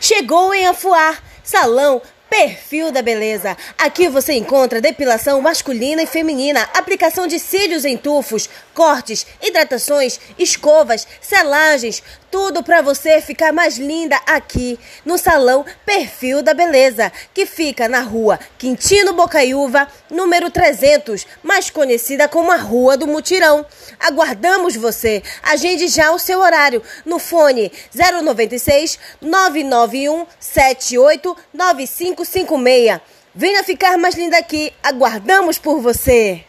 Chegou em Afuar, salão Perfil da Beleza. Aqui você encontra depilação masculina e feminina, aplicação de cílios em tufos, cortes, hidratações, escovas, selagens, tudo para você ficar mais linda aqui no salão Perfil da Beleza, que fica na rua Quintino Bocaiúva, número 300, mais conhecida como a Rua do Mutirão. Aguardamos você. Agende já o seu horário no fone 096 991 78 9556. Venha ficar mais linda aqui. Aguardamos por você.